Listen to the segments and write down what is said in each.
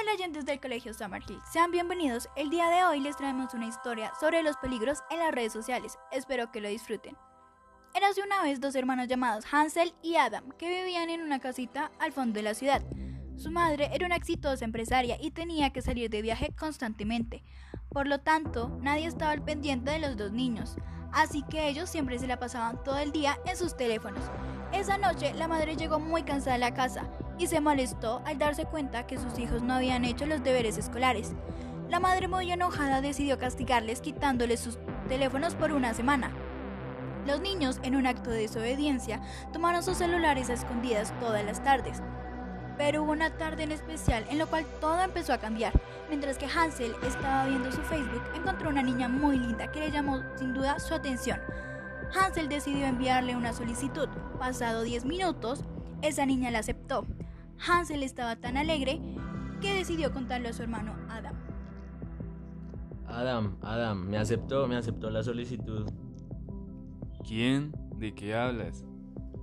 Hola oyentes del Colegio Summerhill, sean bienvenidos. El día de hoy les traemos una historia sobre los peligros en las redes sociales. Espero que lo disfruten. Érase una vez dos hermanos llamados Hansel y Adam que vivían en una casita al fondo de la ciudad. Su madre era una exitosa empresaria y tenía que salir de viaje constantemente. Por lo tanto, nadie estaba al pendiente de los dos niños, así que ellos siempre se la pasaban todo el día en sus teléfonos. Esa noche la madre llegó muy cansada a la casa y se molestó al darse cuenta que sus hijos no habían hecho los deberes escolares. La madre muy enojada decidió castigarles quitándoles sus teléfonos por una semana. Los niños, en un acto de desobediencia, tomaron sus celulares a escondidas todas las tardes. Pero hubo una tarde en especial en la cual todo empezó a cambiar. Mientras que Hansel estaba viendo su Facebook, encontró una niña muy linda que le llamó sin duda su atención. Hansel decidió enviarle una solicitud. Pasado 10 minutos, esa niña la aceptó. Hansel estaba tan alegre que decidió contarle a su hermano Adam. Adam, Adam, me aceptó, me aceptó la solicitud. ¿Quién? ¿De qué hablas?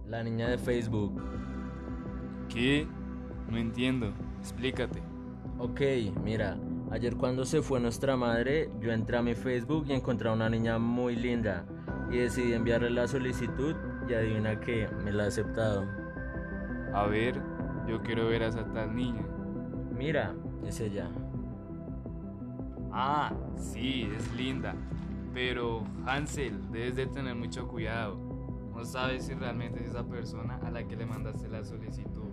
La niña de Facebook. ¿Qué? No entiendo. Explícate. Ok, mira, ayer cuando se fue nuestra madre, yo entré a mi Facebook y encontré a una niña muy linda y decidí enviarle la solicitud y adivina que me la ha aceptado. A ver, yo quiero ver a esa tal niña. Mira, es ella. Ah, sí, es linda. Pero Hansel, debes de tener mucho cuidado. No sabes si realmente es esa persona a la que le mandaste la solicitud.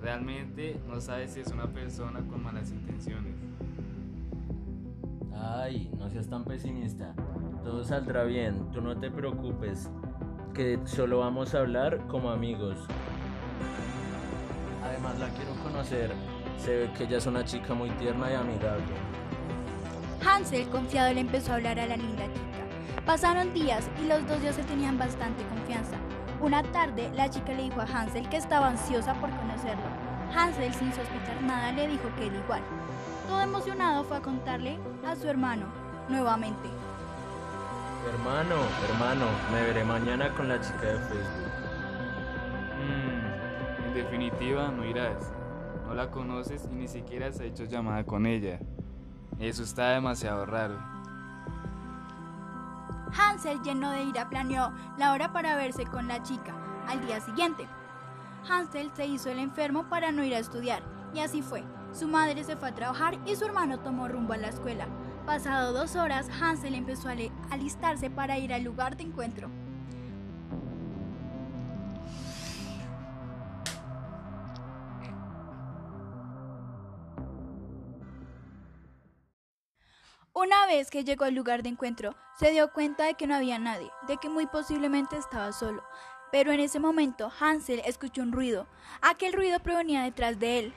Realmente no sabes si es una persona con malas intenciones. Ay, no seas tan pesimista. Todo saldrá bien, tú no te preocupes. Que solo vamos a hablar como amigos. Además la quiero conocer. Se ve que ella es una chica muy tierna y amigable. Hansel, confiado, le empezó a hablar a la linda chica. Pasaron días y los dos ya se tenían bastante confianza. Una tarde, la chica le dijo a Hansel que estaba ansiosa por conocerlo. Hansel, sin sospechar nada, le dijo que él igual. Todo emocionado fue a contarle a su hermano, nuevamente. Hermano, hermano, me veré mañana con la chica de Facebook. Mm, en definitiva, no irás. No la conoces y ni siquiera se ha hecho llamada con ella. Eso está demasiado raro. Hansel, lleno de ira, planeó la hora para verse con la chica al día siguiente. Hansel se hizo el enfermo para no ir a estudiar, y así fue. Su madre se fue a trabajar y su hermano tomó rumbo a la escuela. Pasado dos horas, Hansel empezó a alistarse para ir al lugar de encuentro. Una vez que llegó al lugar de encuentro, se dio cuenta de que no había nadie, de que muy posiblemente estaba solo. Pero en ese momento Hansel escuchó un ruido. Aquel ruido provenía detrás de él.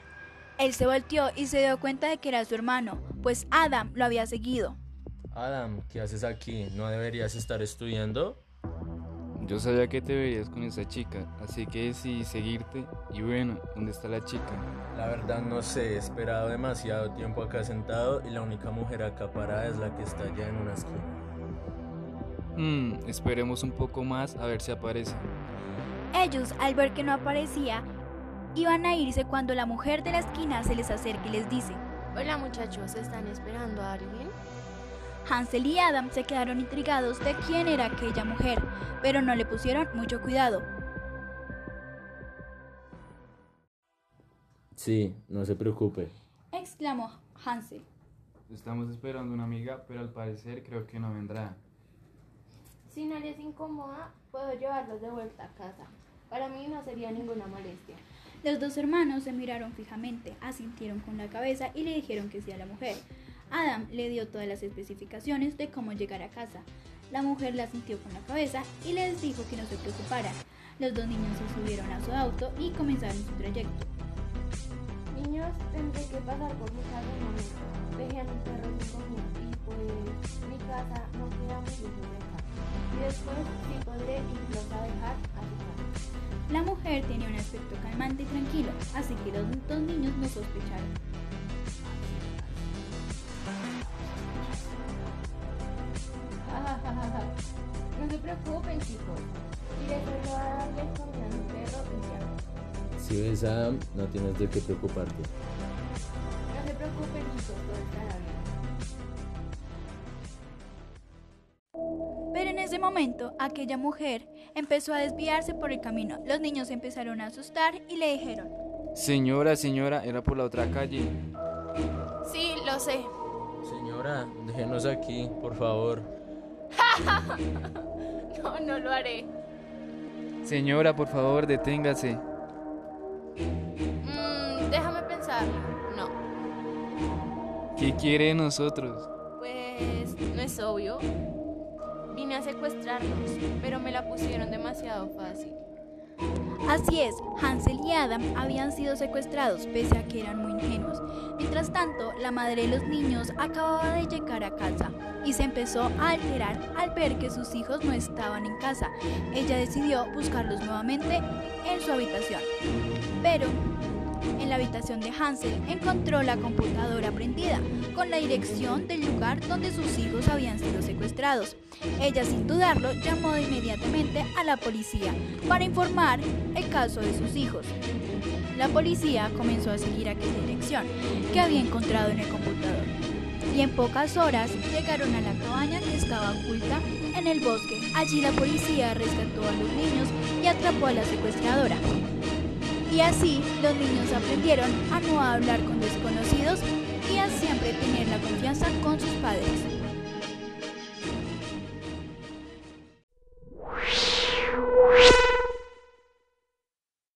Él se volteó y se dio cuenta de que era su hermano, pues Adam lo había seguido. Adam, ¿qué haces aquí? ¿No deberías estar estudiando? Yo sabía que te veías con esa chica, así que decidí seguirte. Y bueno, ¿dónde está la chica? La verdad no sé, he esperado demasiado tiempo acá sentado y la única mujer acá parada es la que está allá en una esquina. Hmm, esperemos un poco más a ver si aparece. Ellos, al ver que no aparecía, iban a irse cuando la mujer de la esquina se les acerca y les dice, Hola muchachos, ¿están esperando a alguien? Hansel y Adam se quedaron intrigados de quién era aquella mujer, pero no le pusieron mucho cuidado. Sí, no se preocupe. Exclamó Hansel. Estamos esperando una amiga, pero al parecer creo que no vendrá. Si no les incomoda, puedo llevarlos de vuelta a casa. Para mí no sería ninguna molestia. Los dos hermanos se miraron fijamente, asintieron con la cabeza y le dijeron que sí a la mujer. Adam le dio todas las especificaciones de cómo llegar a casa. La mujer la sintió con la cabeza y les dijo que no se preocuparan. Los dos niños se subieron a su auto y comenzaron su trayecto. Niños, tendré que pasar por mi casa momento. Dejé a mi perro sin comida y pues mi casa no queda muy lejos de acá. Y después sí podré incluso dejar a su casa. La mujer tenía un aspecto calmante y tranquilo, así que los dos niños no sospecharon. No se chicos. Perro y ya. Si ves a Adam, no tienes de qué preocuparte. preocupen, hijos, todo estará bien. Pero en ese momento, aquella mujer empezó a desviarse por el camino. Los niños empezaron a asustar y le dijeron, Señora, señora, era por la otra calle. Sí, lo sé. Señora, déjenos aquí, por favor. No, no lo haré. Señora, por favor, deténgase. Mm, déjame pensar. No. ¿Qué quiere de nosotros? Pues no es obvio. Vine a secuestrarnos, pero me la pusieron demasiado fácil. Así es, Hansel y Adam habían sido secuestrados pese a que eran muy ingenuos. Mientras tanto, la madre de los niños acababa de llegar a casa y se empezó a alterar al ver que sus hijos no estaban en casa. Ella decidió buscarlos nuevamente en su habitación. Pero en la habitación de Hansel encontró la computadora prendida con la dirección del lugar donde sus hijos habían sido secuestrados. Ella sin dudarlo llamó inmediatamente a la policía para informar el caso de sus hijos. La policía comenzó a seguir aquella dirección que había encontrado en el computador y en pocas horas llegaron a la cabaña que estaba oculta en el bosque. Allí la policía rescató a los niños y atrapó a la secuestradora. Y así los niños aprendieron a no hablar con desconocidos y a siempre tener la confianza con sus padres.